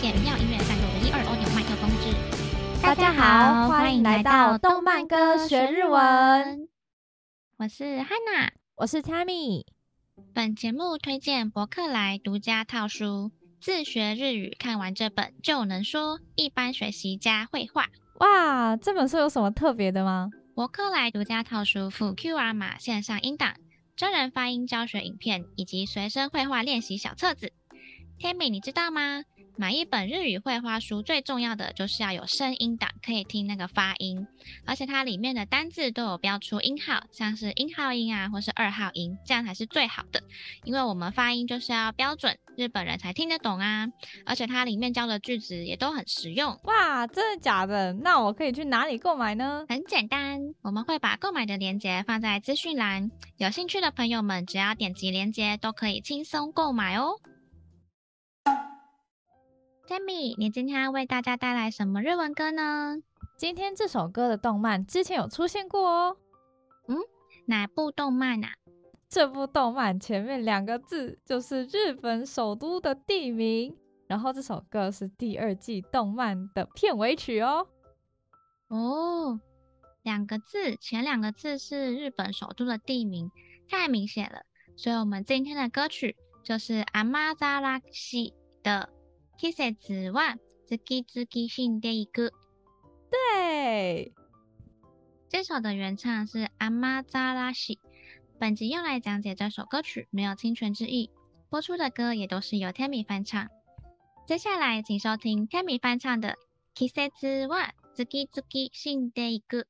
谢云耀音乐赞助的一二 Audio 麦克风之。大家好，欢迎来到动漫歌学日文。我是 Hana，我是 Tammy。本节目推荐博客来独家套书，自学日语看完这本就能说一般学习加绘画。哇，这本书有什么特别的吗？博客来独家套书附 QR 码线上音档、真人发音教学影片以及随身绘画练习小册子。Tammy，你知道吗？买一本日语绘画书最重要的就是要有声音档，可以听那个发音，而且它里面的单字都有标出音号，像是一号音啊，或是二号音，这样才是最好的。因为我们发音就是要标准，日本人才听得懂啊。而且它里面教的句子也都很实用。哇，真的假的？那我可以去哪里购买呢？很简单，我们会把购买的链接放在资讯栏，有兴趣的朋友们只要点击链接都可以轻松购买哦。Tammy，你今天要为大家带来什么日文歌呢？今天这首歌的动漫之前有出现过哦。嗯，哪部动漫啊？这部动漫前面两个字就是日本首都的地名，然后这首歌是第二季动漫的片尾曲哦。哦，两个字，前两个字是日本首都的地名，太明显了。所以我们今天的歌曲就是阿玛扎拉西的。季节は月々死んでいく。对，这首的原唱是阿玛扎拉西。本集用来讲解这首歌曲，没有侵权之意。播出的歌也都是由 Tammy 翻唱。接下来，请收听 Tammy 翻唱的季节は月々死んでいく。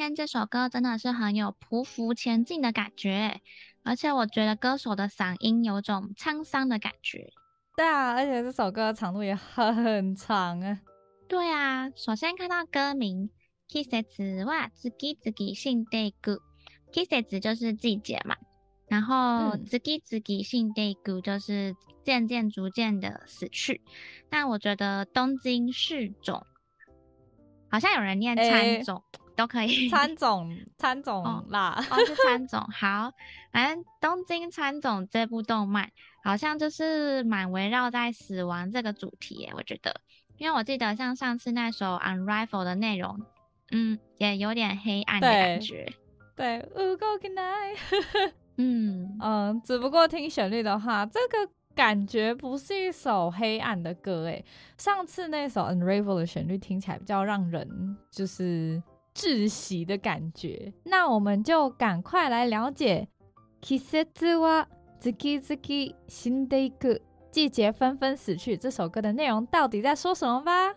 天这首歌真的是很有匍匐前进的感觉，而且我觉得歌手的嗓音有种沧桑的感觉。对啊，而且这首歌长度也很长啊。对啊，首先看到歌名“季节は次々死んでいく”，季节就是季节嘛，然后“次々死んでいく”就是渐渐逐渐的死去。那我觉得东京喰种。好像有人念参种、欸、 都可以，参种参种啦，哦，哦是参种。好，反正东京参种这部动漫好像就是蛮围绕在死亡这个主题耶，我觉得，因为我记得像上次那首 Unravel 的内容，嗯，也有点黑暗的感觉。对，五个 good night 嗯嗯，只不过听旋律的话，这个。感觉不是一首黑暗的歌诶，上次那首 Unravel 的旋律听起来比较让人就是窒息的感觉。那我们就赶快来了解《季节は次々死んでいく》季节纷纷死去这首歌的内容到底在说什么吧。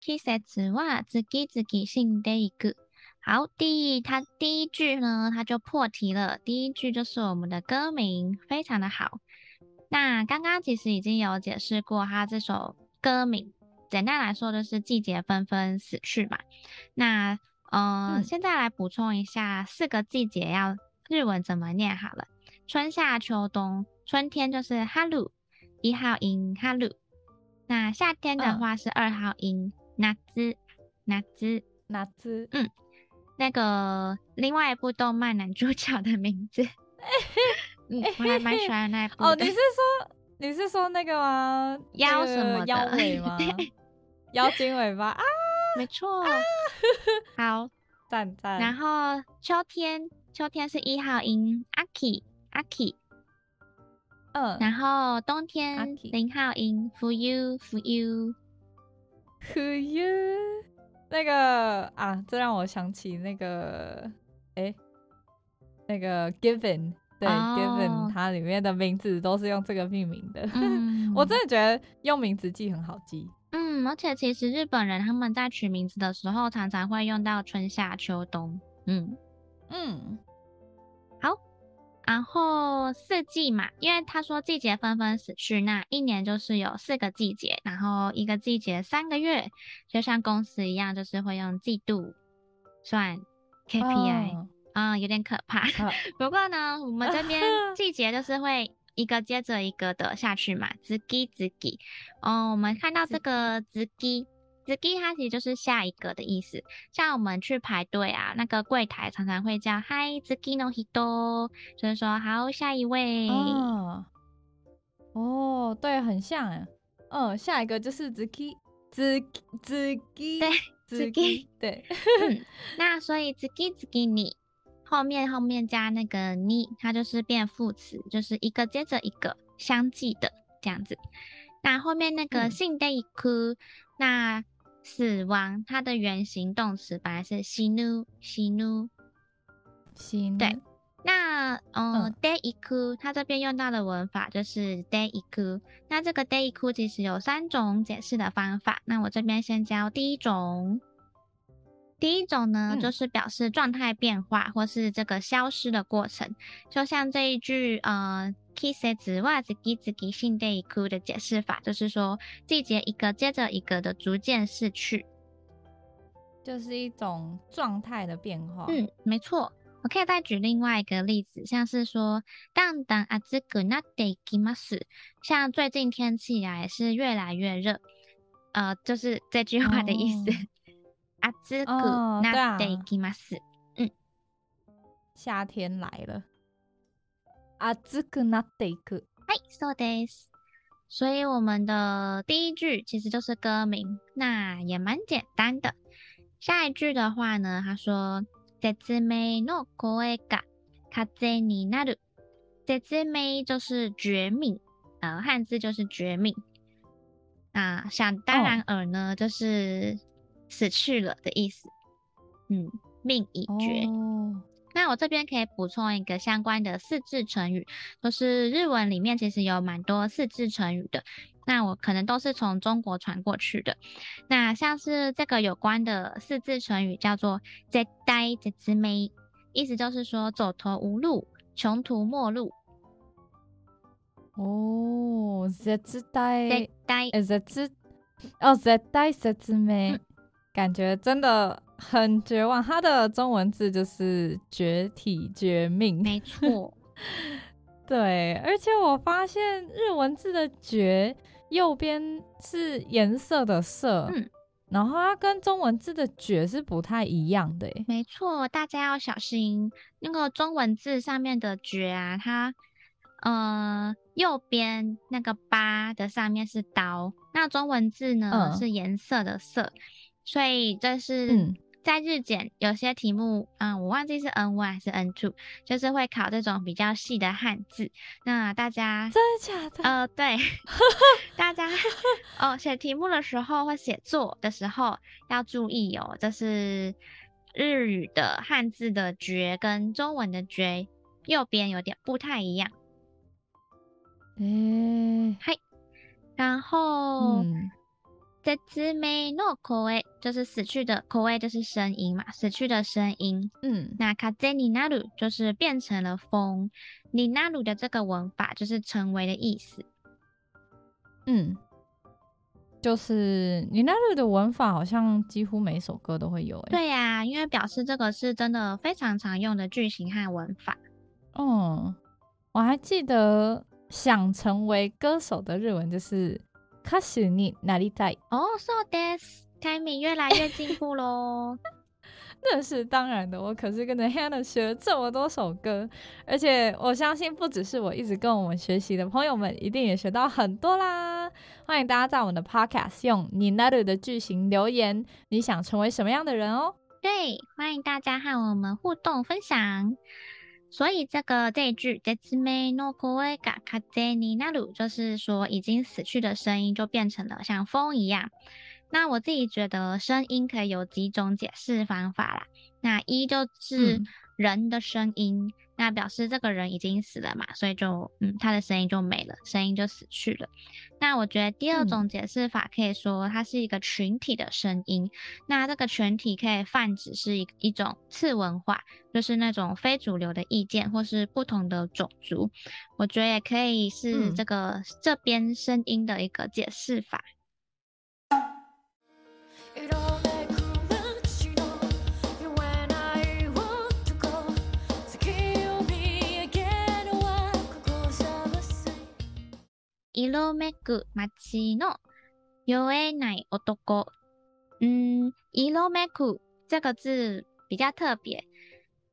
季节は次々死んでいく。 好，第一，它第一句呢，他就破题了。第一句就是我们的歌名，非常的好。那刚刚其实已经有解释过，他这首歌名，简单来说就是季节纷纷死去嘛。那，呃，嗯、现在来补充一下，四个季节要日文怎么念好了。春夏秋冬，春天就是哈鲁，一号音哈鲁。那夏天的话是二号音。嗯夏子，夏子，夏子，嗯，那个另外一部动漫男主角的名字，嗯，我还蛮喜欢那部。哦，你是说你是说那个吗？妖什么的？妖尾吗？妖精尾巴啊，没错。好，赞赞。然后秋天，秋天是一号音，aki，aki。嗯。然后冬天零号音，fuyu，fuyu。冬，那个啊，这让我想起那个，哎，那个 Given，对、oh. Given，它里面的名字都是用这个命名的。嗯、我真的觉得用名字记很好记。嗯，而且其实日本人他们在取名字的时候，常常会用到春夏秋冬。嗯嗯。然后四季嘛，因为他说季节纷纷死去，那一年就是有四个季节，然后一个季节三个月，就像公司一样，就是会用季度算 KPI，啊、有点可怕。哦、不过呢，我们这边 季节就是会一个接着一个的下去嘛，四季四季。哦，我们看到这个四季，次它其实就是下一个的意思。像我们去排队啊，那个柜台常常会叫嗨，次の人，就是说好，下一位。哦，哦，对，很像哎。嗯，下一个就是次次次对次对。嗯，那所以次次に后面后面加那个に，它就是变副词，就是一个接着一个相继的这样子。那后面那个死んでいく，那 死亡它的原型动词本来是死ぬ死ぬ死ぬ。对，那呃でいく它这边用到的文法就是でいく。那这个でいく其实有三种解释的方法。那我这边先教第一种。第一种呢，嗯、就是表示状态变化或是这个消失的过程，就像这一句呃。 季节は次々死んでいく的解释法，就是说季节一个接着一个的逐渐逝去，就是一种状态的变化。嗯，没错。我可以再举另外一个例子，像是说だんだん暑くなっていきます，像最近天气啊也是越来越热，呃，就是这句话的意思。暑くなっていきます，嗯，夏天来了。 暑くなっていく。はい、そうです。所以我们的第一句其实就是歌名，那也蛮简单的。下一句的话呢，他说绝命の声が风になる。绝命就是绝命，呃，汉字就是绝命。啊，想当然尔呢，oh. 就是死去了的意思。嗯，命已绝。Oh. 那我这边可以补充一个相关的四字成语，就是日文里面其实有蛮多四字成语的，那我可能都是从中国传过去的。那像是这个有关的四字成语叫做“绝体绝命”，意思就是说走投无路、穷途末路。哦，绝体绝体绝哦，绝体绝命，感觉真的。很绝望，它的中文字就是绝体绝命，没错。对，而且我发现日文字的绝右边是颜色的色，嗯，然后它跟中文字的绝是不太一样的，没错，大家要小心那个中文字上面的绝啊，它呃右边那个八的上面是刀，那中文字呢、嗯、是颜色的色，所以这是。嗯在日检有些题目，嗯，我忘记是 N1 还是 N two，就是会考这种比较细的汉字。那大家真的假的？呃，对，大家哦，写题目的时候或写作的时候要注意哦，就是日语的汉字的“绝”跟中文的“绝”右边有点不太一样。诶，嗨，然后。嗯绝命の声就是死去的声，就是声音嘛，死去的声音。嗯，那风になる就是变成了风，になる的这个文法就是成为的意思。嗯，就是になる的文法好像几乎每首歌都会有。对呀、啊，因为表示这个是真的非常常用的句型和文法。嗯，我还记得想成为歌手的日文就是。 歌手になりたい哦，そうです。Tammy 越来越进步喽。那是当然的，我可是跟着 Hannah 学了这么多首歌，而且我相信不只是我一直跟我们学习的朋友们，一定也学到很多啦。欢迎大家在我们的 Podcast 用になる的句型留言，你想成为什么样的人哦？对，欢迎大家和我们互动分享。 所以这个这一句绝命の声が风になる，就是说已经死去的声音就变成了像风一样。那我自己觉得声音可以有几种解释方法啦。那一就是人的声音。嗯 那表示这个人已经死了嘛，所以就嗯，他的声音就没了，声音就死去了。那我觉得第二种解释法可以说它是一个群体的声音。嗯、那这个群体可以泛指是一一种次文化，就是那种非主流的意见或是不同的种族。我觉得也可以是这个、嗯、这边声音的一个解释法。色めく街の酔えない男。 嗯，イロメク这个字比较特别，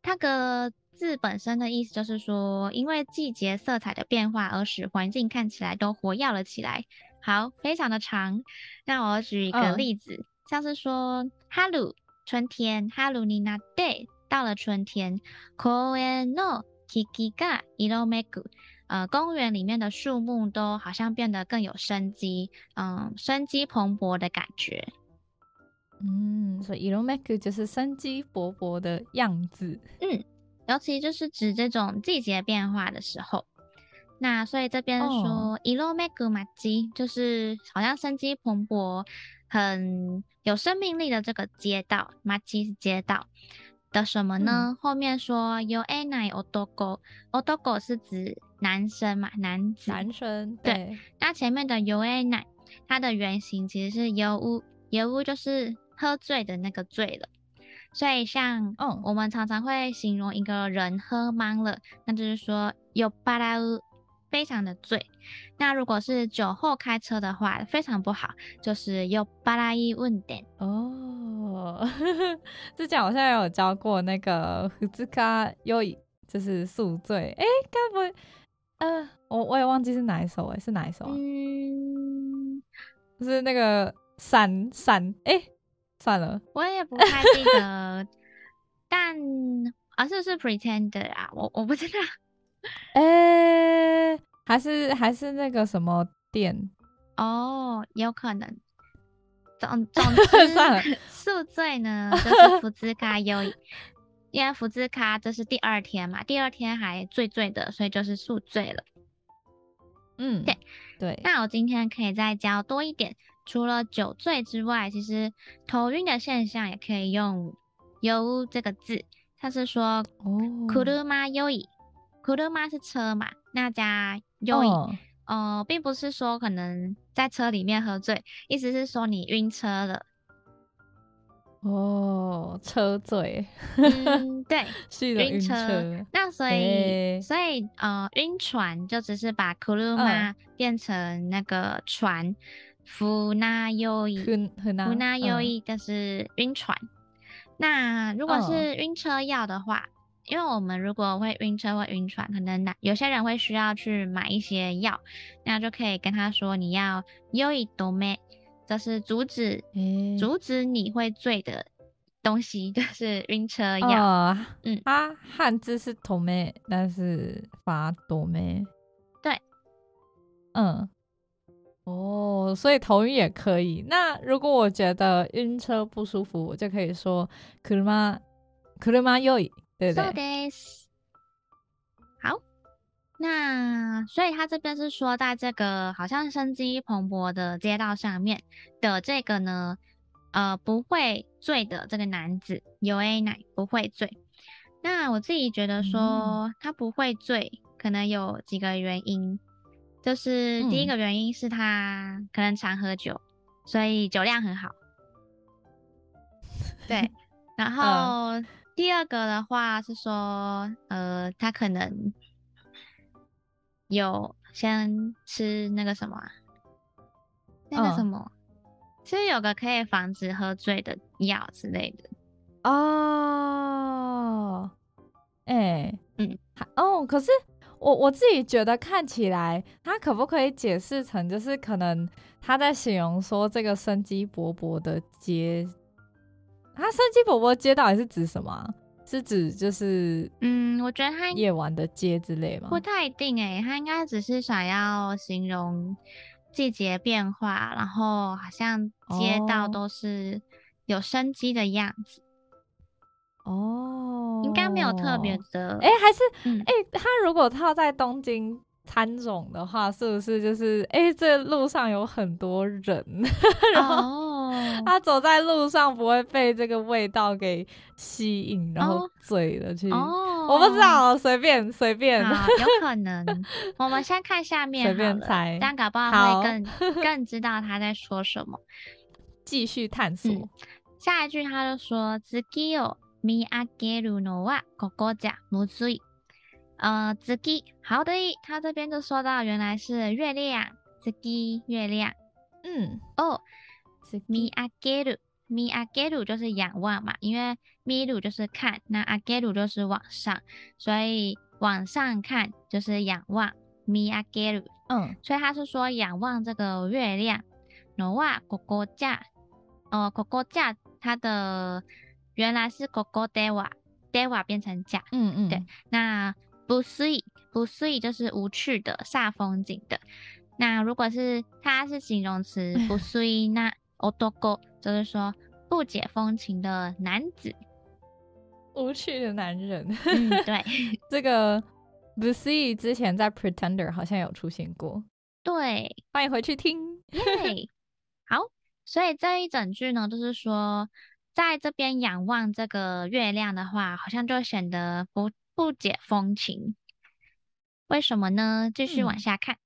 它个字本身的意思就是说，因为季节色彩的变化而使环境看起来都活跃了起来。好，非常的长。那我举一个例子，嗯、像是说，哈鲁春天，哈鲁尼那 day 到了春天，公园の木々が色めく。 呃，公园里面的树木都好像变得更有生机，嗯，生机蓬勃的感觉。嗯，所以色めく就是生机勃勃的样子。嗯，尤其就是指这种季节变化的时候。那所以这边说色めく街就是好像生机蓬勃、很有生命力的这个街道。街是街道 的什么呢？嗯、后面说酔えない男男是指男生嘛，男子。男生。对。对，那前面的酔えない，它的原型其实是酔う，酔う就是喝醉的那个醉了。所以像，我们常常会形容一个人喝茫了，那就是说酔っ払う。 非常的醉，那如果是酒后开车的话，非常不好，就是酔っ払い运転哦。之前好像有教过那个二日酔い，就是宿醉。哎、欸，该不会，呃，我我也忘记是哪一首哎，是哪一首啊？嗯，就是那个闪闪，哎、欸，算了，我也不太记得，但啊，是不是 Pretender 啊？我我不知道。 哎、欸，还是还是那个什么店哦，有可能。总 总之，算了，宿醉呢就是福兹卡优，因为福兹卡这是第二天嘛，第二天还醉醉的，所以就是宿醉了。嗯，对对。那我今天可以再教多一点，除了酒醉之外，其实头晕的现象也可以用“忧”这个字，它是说“哦，车酔い”。车是车嘛，那加酔い，呃，并不是说可能在车里面喝醉，意思是说你晕车了。哦，车醉，嗯，对，是晕车。车那所以，欸、所以呃，晕船就只是把车变成那个船，船酔い，船酔い就是晕船。那如果是晕车药的话。 因为我们如果会晕车或晕船，可能有些人会需要去买一些药，那就可以跟他说你要酔い止め，这是阻止、欸、阻止你会醉的东西，就是晕车药。呃、嗯，它汉字是止め，但是发止め。对，嗯，哦，所以头晕也可以。那如果我觉得晕车不舒服，我就可以说车车酔い。 そうです。好，那所以他这边是说，在这个好像生机蓬勃的街道上面的这个呢，呃，不会醉的这个男子，酔えない不会醉。那我自己觉得说他不会醉，可能有几个原因，就是第一个原因是他可能常喝酒，所以酒量很好。对，然后。 嗯第二个的话是说，呃，他可能有先吃那个什么，那个什么，其实、哦、有个可以防止喝醉的药之类的。哦，哎、欸，嗯，哦，可是我我自己觉得看起来，他可不可以解释成，就是可能他在形容说这个生机勃勃的街。它生机勃勃街道也是指什么？是指就是嗯，我觉得它夜晚的街之类吗？不太一定哎、欸，它应该只是想要形容季节变化，然后好像街道都是有生机的样子。哦，应该没有特别的。哎、欸，还是哎，它、欸、如果套在东京喰种的话，是不是就是哎、欸，这路上有很多人，然后。哦他走在路上不会被这个味道给吸引，然后醉了去。哦，我不知道，随便随便。好，有可能。我们先看下面，随便猜，但搞不好会更好更知道他在说什么。继续探索、嗯。下一句他就说：“月を见上げるのはここじゃむずい。”呃，月，好的，他这边就说到原来是月亮，月月亮。嗯，哦。 见上げる， 见上げる就是仰望嘛，因为见る就是看，那上げる就是往上，所以往上看就是仰望，见上げる。嗯，所以他是说仰望这个月亮。のはここじゃ，哦，ここじゃ，它的原来是ここでは，では变成じゃ。嗯嗯，对。那不思不思就是无趣的、煞风景的。那如果是它是形容词，不思那 男就是说不解风情的男子，无趣的男人。嗯，对，这个不思之前在 Pretender 好像有出现过。对，欢迎回去听。对，好，所以这一整句呢，就是说在这边仰望这个月亮的话，好像就显得不不解风情。为什么呢？继续往下看。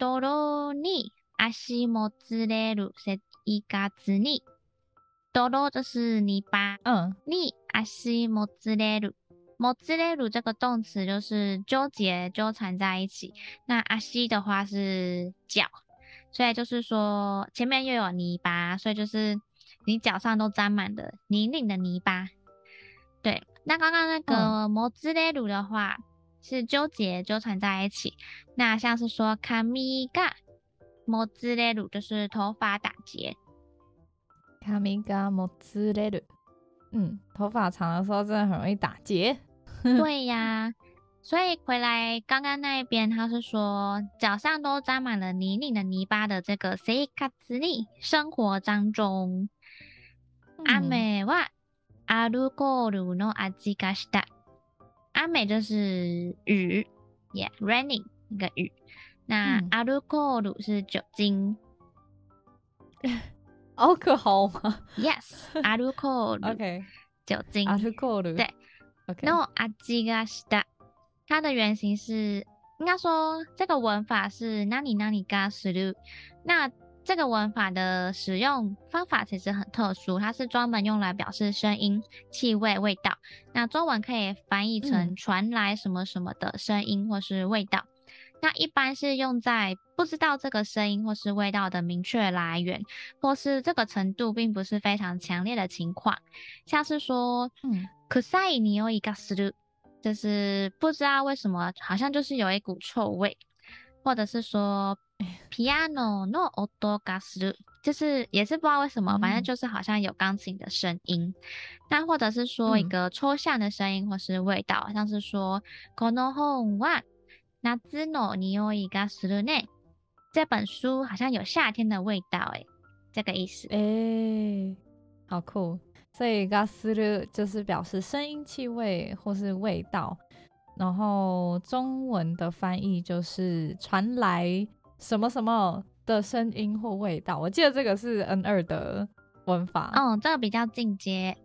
泥に足もつれる生活に，泥就是泥巴，嗯，に足もつれる，もつれる这个动词就是纠结、纠缠在一起。那足的话是脚，所以就是说前面又有泥巴，所以就是你脚上都沾满了泥泞的泥巴。对，那刚刚那个もつれる的话。 嗯是纠结纠缠在一起，那像是说髪がもつれる，就是头发打结。髪がもつれる，嗯，头发长的时候真的很容易打结。对呀，所以回来刚刚那一边，他是说脚上都沾满了泥泞的泥巴的这个生活に生活当中，雨はアルコールの味がし 阿美就是雨，yeah，raining 一个雨。那 a l c o h 是酒精，alcohol 吗？Yes，阿鲁科鲁，OK，酒精，阿鲁科鲁，对，OK，no 阿吉嘎西达，它的原型是应该说这个文法是 nani nani ga s 那这个文法的使用方法其实很特殊，它是专门用来表示声音、气味、味道。那中文可以翻译成传来什么什么的声音或是味道。嗯、那一般是用在不知道这个声音或是味道的明确来源，或是这个程度并不是非常强烈的情况，像是说，嗯，臭い匂いがする，就是不知道为什么，好像就是有一股臭味，或者是说。 ピアノの音がする，就是也是不知道为什么，反正就是好像有钢琴的声音。那、嗯、或者是说一个抽象的声音或是味道，嗯、像是说この本は夏の匂いがするね。这本书好像有夏天的味道，诶，这个意思。诶、欸，好酷。所以がする就是表示声音、气味或是味道。然后中文的翻译就是传来。 什么什么的声音或味道？我记得这个是 N 二的文法。哦，这个比较进阶。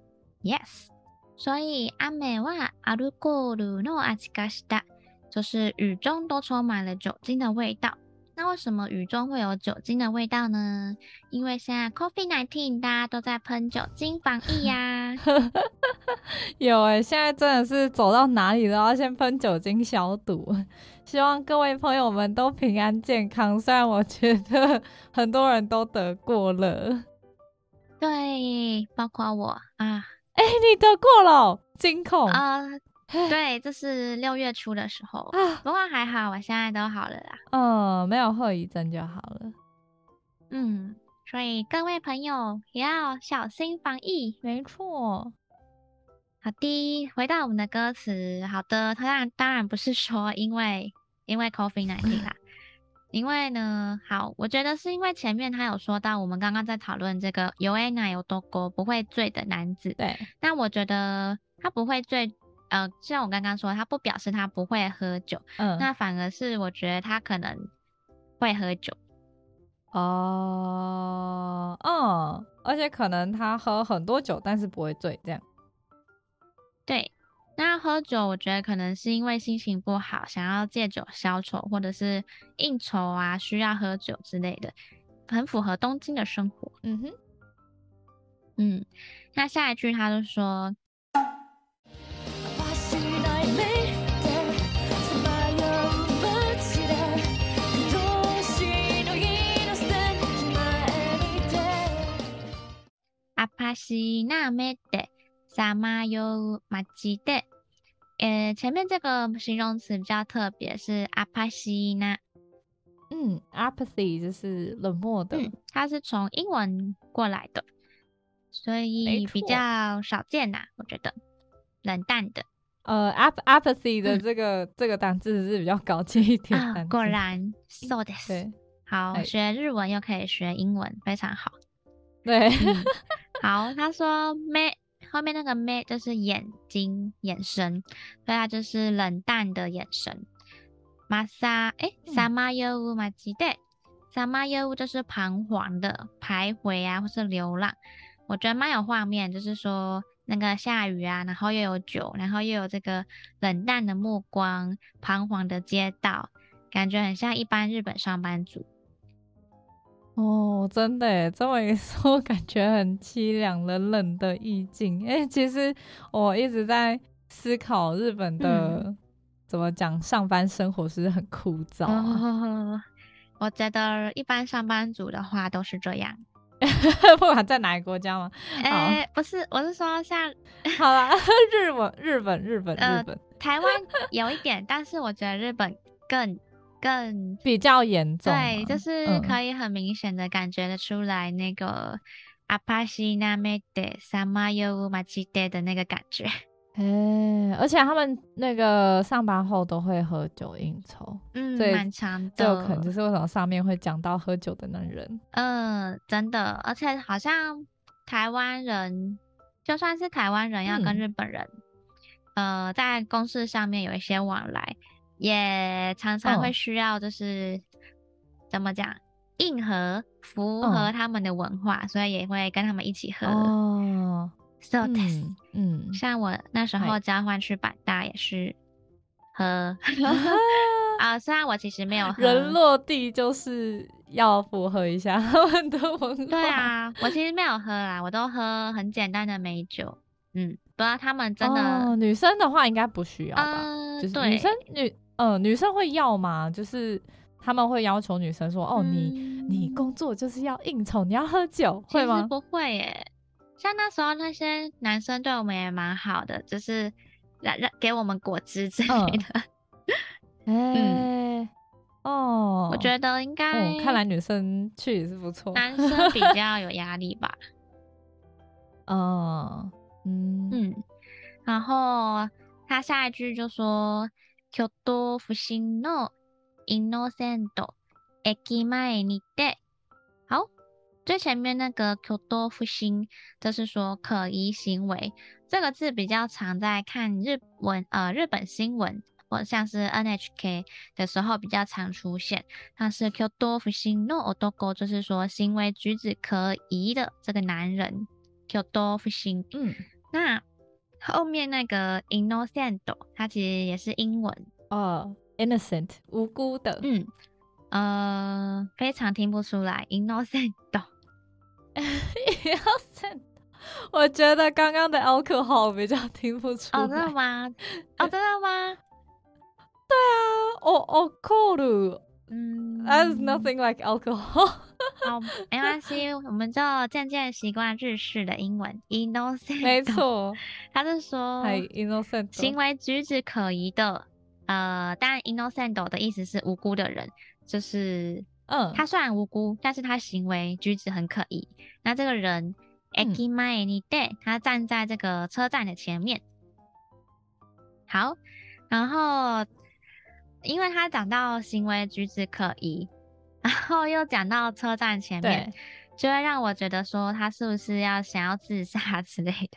Yes，所以雨はアルコールの味がした，就是雨中都充满了酒精的味道。那为什么雨中会有酒精的味道呢？因为现在 COVID-19 大家都在喷酒精防疫呀、啊。 有哎、欸，现在真的是走到哪里都要先喷酒精消毒。希望各位朋友们都平安健康。虽然我觉得很多人都得过了，对，包括我啊。哎、欸，你得过了，惊恐啊！对，这是六月初的时候啊，不过还好，我现在都好了啦。嗯，没有后遗症就好了。嗯，所以各位朋友也要小心防疫。没错。好的，回到我们的歌词。好的，他当然当然不是说因为因为 COVID-19 啦，因为呢，好，我觉得是因为前面他有说到，我们刚刚在讨论这个酔えない男不会醉的男子。对，那我觉得他不会醉，呃，像我刚刚说，他不表示他不会喝酒，嗯，那反而是我觉得他可能会喝酒。 哦，嗯，而且可能他喝很多酒，但是不会醉，这样。对，那喝酒，我觉得可能是因为心情不好，想要借酒消愁，或者是应酬啊，需要喝酒之类的，很符合东京的生活。嗯哼，嗯，那下一句他就说，帕西纳梅的萨玛尤马吉的。呃，前面这个形容词比较特别，是阿帕西纳。嗯，apathy 就是冷漠的，嗯，它是从英文过来的，所以比较少见呐，我觉得冷淡的。呃，ap apathy 的这个、嗯、这个单字是比较高级一点、啊。果然，so this，好，学日文又可以学英文，非常好。对，嗯、好，他说咩后面那个咩就是眼睛、眼神，所以它就是冷淡的眼神。马萨，哎，萨玛尤乌马吉代，萨玛尤乌就是彷徨的、徘徊啊，或是流浪。我觉得蛮有画面，就是说那个下雨啊，然后又有酒，然后又有这个冷淡的目光、彷徨的街道，感觉很像一般日本上班族。哦，真的耶，这么一 说，感觉很凄凉、冷冷的意境。哎，其实我一直在思考日本的、嗯。怎么讲？上班生活是不是很枯燥啊？哦，我觉得一般上班族的话都是这样，不管在哪个国家吗？哎、欸，不是，我是说像，好了，日本，日本，日本，日本，呃、台湾有一点，但是我觉得日本更更比较严重。对，就是可以很明显的感觉得出来那个阿帕西那美德萨玛尤马吉德的那个感觉。哎、欸，而且他们那个上班后都会喝酒应酬，嗯，蛮长的。就可能就是为什么上面会讲到喝酒的男人。嗯，真的，而且好像台湾人，就算是台湾人要跟日本人，嗯、呃，在公事上面有一些往来，也常常会需要就是、哦、怎么讲，硬核符合他们的文化，哦、所以也会跟他们一起喝。哦。So this，嗯，像我那时候交换去百大也是喝，啊，虽然我其实没有喝，人落地就是要符合一下 他们的文化。对啊，我其实没有喝啦，我都喝很简单的美酒。嗯，不知道他们真的，哦、女生的话应该不需要吧？呃、就是女生女，呃，女生会要吗？就是他们会要求女生说，哦，你你工作就是要应酬，你要喝酒，会吗？不会耶。像那时候那些男生对我们也蛮好的，就是让让给我们果汁之类的。嗯，欸、哦，我觉得应该、哦，看来女生去也是不错。男生比 较有压力吧。哦，嗯嗯。然后他下一句就说：“京都伏见のイノセント駅前にて。”好。最前面那个京都伏见，就是说可疑行为这个字比较常在看日文呃日本新闻或像是 NHK 的时候比较常出现。但是京都伏见の男就是说行为举止可疑的这个男人。京都伏见，嗯，那 后面那个 innocent，它其实也是英文哦，innocent 无辜的，嗯呃非常听不出来 innocent innocent。我觉得刚刚的 alcohol 比较听不出来。哦，真的吗？哦，真的吗？对啊，哦哦，cool。嗯，That's nothing like alcohol。好，没关系，我们就渐渐习惯日式的英文。innocent。没错，他是说，innocent，行为举止可疑的。呃，但 innocent 的意思是无辜的人，就是。嗯，他虽然无辜，但是他行为举止很可疑。那这个人駅前にて，他站在这个车站的前面。好，然后因为他讲到行为举止可疑，然后又讲到车站前面，就会让我觉得说他是不是要想要自杀之类的。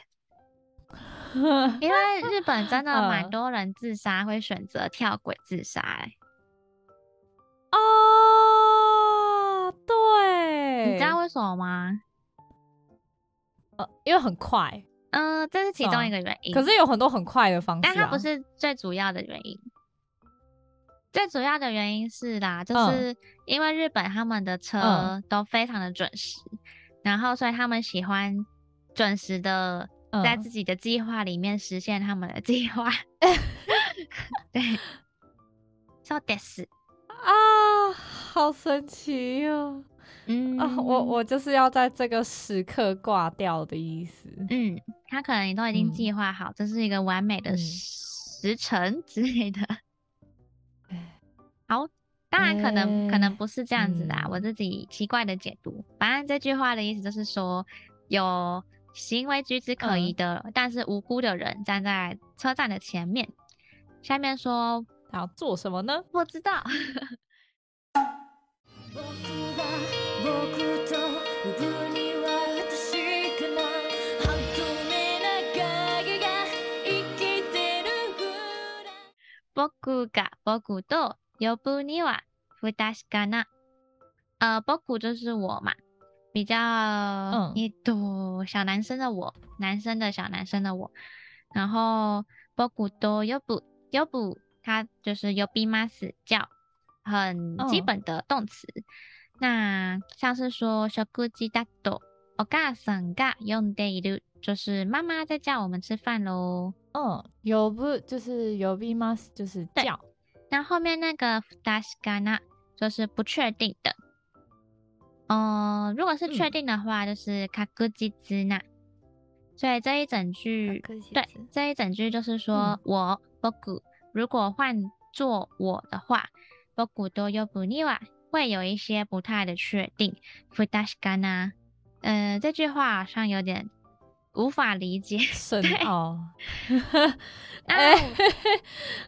因为日本真的蛮多人自杀会选择跳轨自杀，欸，哦。对，你知道为什么吗？呃，因为很快，嗯、呃，这是其中一个原因。可是有很多很快的方式、啊，但它不是最主要的原因。最主要的原因是啦，就是因为日本他们的车都非常的准时，嗯、然后所以他们喜欢准时的在自己的计划里面实现他们的计划。嗯、对，そうです。啊，好神奇哟、哦！ 嗯啊，我我就是要在这个时刻挂掉的意思。嗯，他可能你都已经计划好，嗯、这是一个完美的时辰之类的。嗯、好， 当然可能、欸、可能不是这样子的、啊，嗯、我自己奇怪的解读。反正这句话的意思就是说，有行为举止可疑的，嗯、但是无辜的人站在车站的前面。下面说他要做什么呢？不知道。呼ぶには不确かな。呃，仆就是我嘛，比较一朵小男生的我，男生的小男生的我。然后仆と呼ぶ。呼ぶ，它就是呼びます，叫，很基本的动词。Oh. 那像是说食事だとお母さんが呼んでいる，就是妈妈在叫我们吃饭喽。嗯，呼ぶ就是呼びます，就是叫。 那后面那个不确かな就是不确定的。哦、呃，如果是确定的话，就是确実な。所以这一整句，对，这一整句就是说、嗯、我。仆，如果换做我的话，仆と呼ぶには会有一些不太的确定。不确かな，呃，这句话好像有点 无法理解，深奥。哎，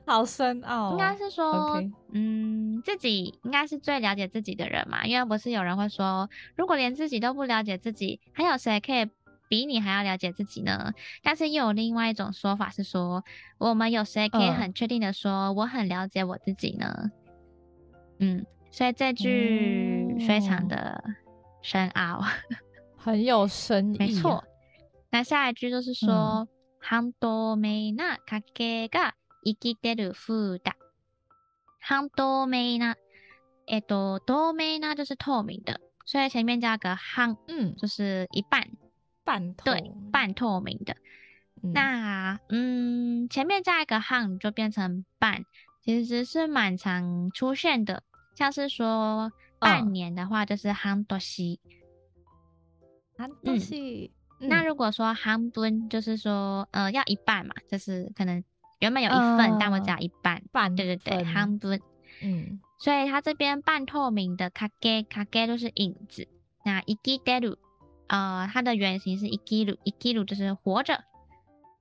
好深奥。应该是说，Okay. 嗯，自己应该是最了解自己的人嘛，因为不是有人会说，如果连自己都不了解自己，还有谁可以？比你还要了解自己呢，但是又有另外一种说法是说，我们有谁可以很确定的说我很了解我自己呢？嗯，嗯，所以这句非常的深奥，嗯、很有深意、啊。没错，那下一句就是说，半透明な影が生きてる风だ。半透明な，えっと，透明な就是透明的，所以前面加个半，嗯，就是一半。半透对，半透明的。嗯那嗯，前面加一个半就变成半，其实是蛮常出现的。像是说半年的话，就是半年。半年。 那如果说半分，就是说呃要一半嘛，就是可能原本有一份，嗯、但我只要一半。半对对对，半分。嗯，所以它这边半透明的影、影都是影子。那生きてる。呃，它的原型是生きる，生きる就是活着，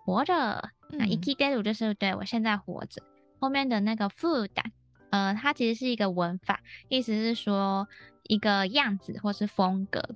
活着。嗯、那生きてる就是对我现在活着。后面的那个风だ，呃，它其实是一个文法，意思是说一个样子或是风格，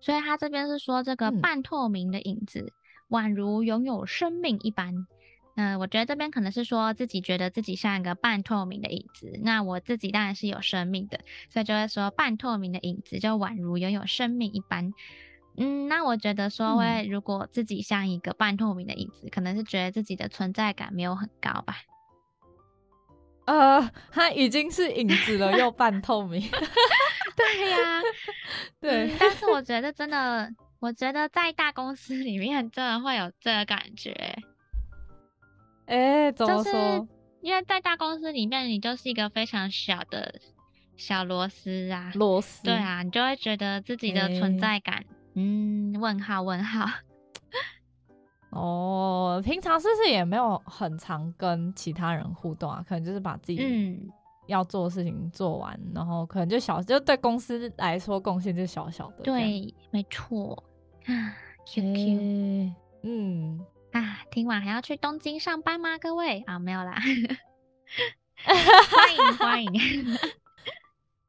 所以他这边是说这个半透明的影子，嗯、宛如拥有生命一般。嗯、呃，我觉得这边可能是说自己觉得自己像一个半透明的影子，那我自己当然是有生命的，所以就会说半透明的影子就宛如拥有生命一般。嗯，那我觉得说会如果自己像一个半透明的影子，嗯、可能是觉得自己的存在感没有很高吧。呃，他已经是影子了，又半透明。对呀、啊，对、嗯。但是我觉得真的，我觉得在大公司里面真的会有这个感觉。哎、欸，怎么说？就是因为在大公司里面，你就是一个非常小的小螺丝啊，螺丝。对啊，你就会觉得自己的存在感，欸、嗯，问号问号。哦，平常是不是也没有很常跟其他人互动啊？可能就是把自己要做的事情做完，嗯、然后可能就小，就对公司来说贡献就小小的。对，没错。啊，Q Q，、欸、嗯。啊，听完还要去东京上班吗？各位啊，没有啦，欢迎欢迎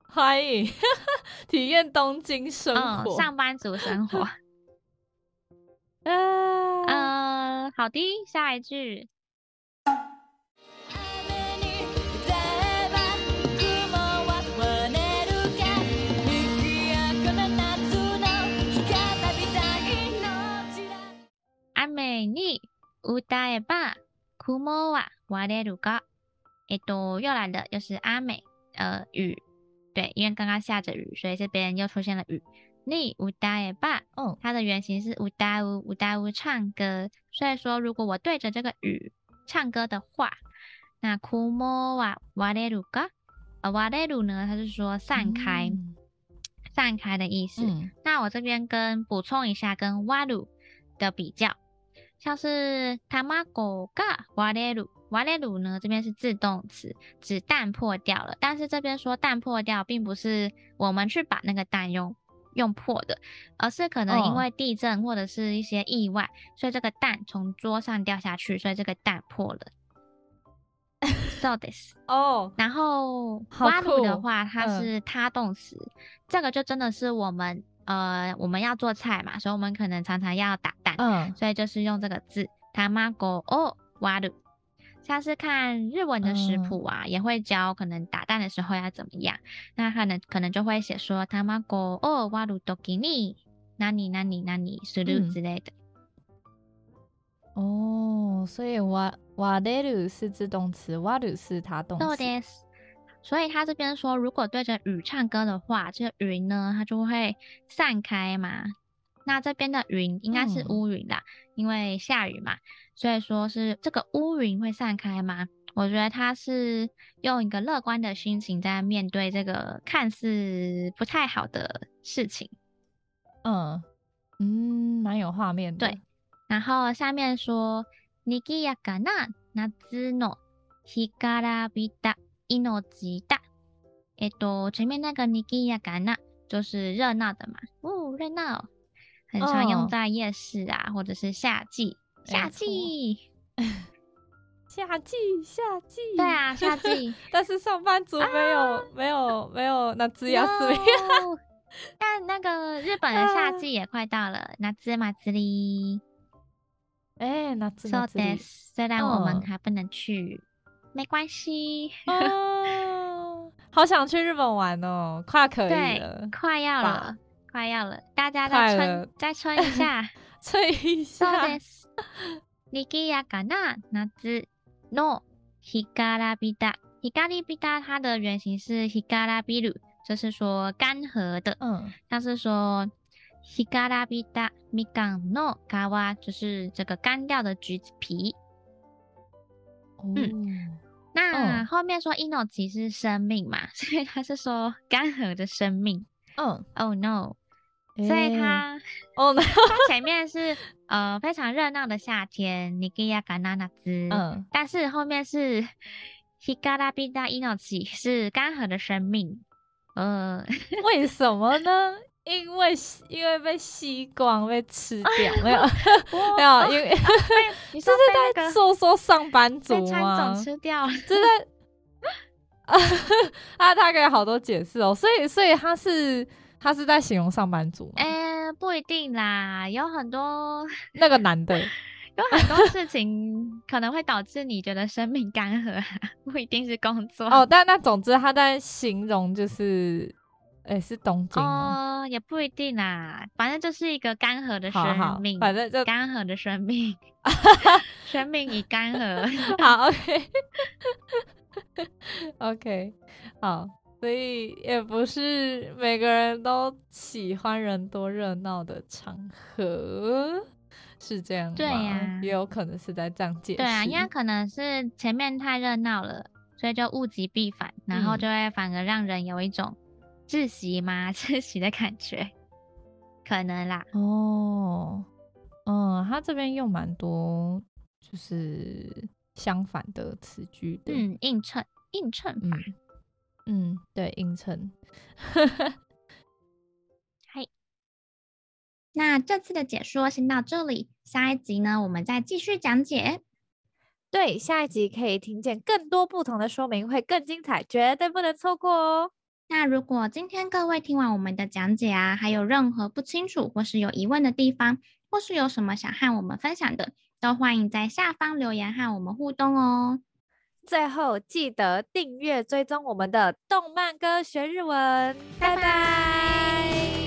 欢迎 体验东京生活，嗯，上班族生活。嗯。好的下一句。阿美丽乌达也罢苦木瓦瓦列鲁嘎一朵又来的又是阿美呃雨。对因为刚刚下着雨所以这边又出现了雨。你歌えば，嗯，它的原型是歌う，歌う唱歌。所以说，如果我对着这个雨唱歌的话，那云は割れるか？呃，割れる呢，它是说散开，嗯、散开的意思。嗯、那我这边跟补充一下，跟割る的比较，像是卵が割れる。割れる呢，这边是自动词，指蛋破掉了。但是这边说蛋破掉，并不是我们去把那个蛋用 用破的，而是可能因为地震或者是一些意外，哦、所以这个蛋从桌上掉下去，所以这个蛋破了。So this 哦，然后割る的话，它是他动词，嗯、这个就真的是我们呃我们要做菜嘛，所以我们可能常常要打蛋，嗯，所以就是用这个字，卵を割る。 像是看日文的食谱啊，嗯、也会教可能打蛋的时候要怎么样。那可能可能就会写说卵を割る时に何々何々する之类的。哦，所以割割れる是自动词，割る是他动词。そうです。所以他这边说，如果对着雨唱歌的话，这个云呢，它就会散开嘛。 那这边的云应该是乌云啦，嗯、因为下雨嘛。所以说是这个乌云会散开吗？我觉得他是用一个乐观的心情在面对这个看似不太好的事情。嗯嗯，蛮有画面的。对，然后下面说にぎやかな夏の干からびた命だ。えっと，前面那个にぎやかな就是热闹的嘛，哦，热闹， 很常用在夜市啊，哦、或者是夏季。夏季，夏季，夏季，对啊，夏季。但是上班族没有，啊、没有，没有那只亚斯。但那个日本的夏季也快到了，夏祭り。哎，夏祭り。虽然我们还不能去，哦、没关系。哦，好想去日本玩哦，快可以了，快要了，吧快要了，大家再撑，了再撑一下，撑一下。にぎやかな夏の干からびた。干からびた，它的原型是干からびる，就是说干涸的。嗯，像是说干からびたみかんの皮，就是这个干掉的橘子皮。嗯，嗯，那后面说命是生命嘛，所以他是说干涸的生命。 嗯，Oh no。所以它，哦，它前面是呃非常热闹的夏天，にぎやかな夏，嗯，但是后面是干からびた命，是干涸的生命，呃，为什么呢？因为因为被吸光，被吃掉，没有没有，因为这是在说说上班族吗？吃掉， 啊，他给好多解释哦，所以所以他是。他是在形容上班族吗？哎、欸，不一定啦，有很多那个男的，有很多事情可能会导致你觉得生命干涸，不一定是工作哦。但那总之他在形容就是，哎、欸，是东京哦，也不一定啦，反正就是一个干涸的生命，好好反正就干涸的生命，生命已干涸。好 okay. 好。所以也不是每个人都喜欢人多热闹的场合，是这样吗？对呀、啊，也有可能是在这样解释。对啊，因为可能是前面太热闹了，所以就物极必反，然后就会反而让人有一种窒息嘛、窒息的感觉，可能啦。哦，嗯，他这边用蛮多就是相反的词句的，嗯，映衬映衬法。嗯嗯，对，映衬。嗨，那这次的解说先到这里，下一集呢，我们再继续讲解。对，下一集可以听见更多不同的说明，会更精彩，绝对不能错过哦。那如果今天各位听完我们的讲解啊，还有任何不清楚或是有疑问的地方，或是有什么想和我们分享的，都欢迎在下方留言和我们互动哦。最后记得订阅追踪我们的动漫歌学日文，拜拜。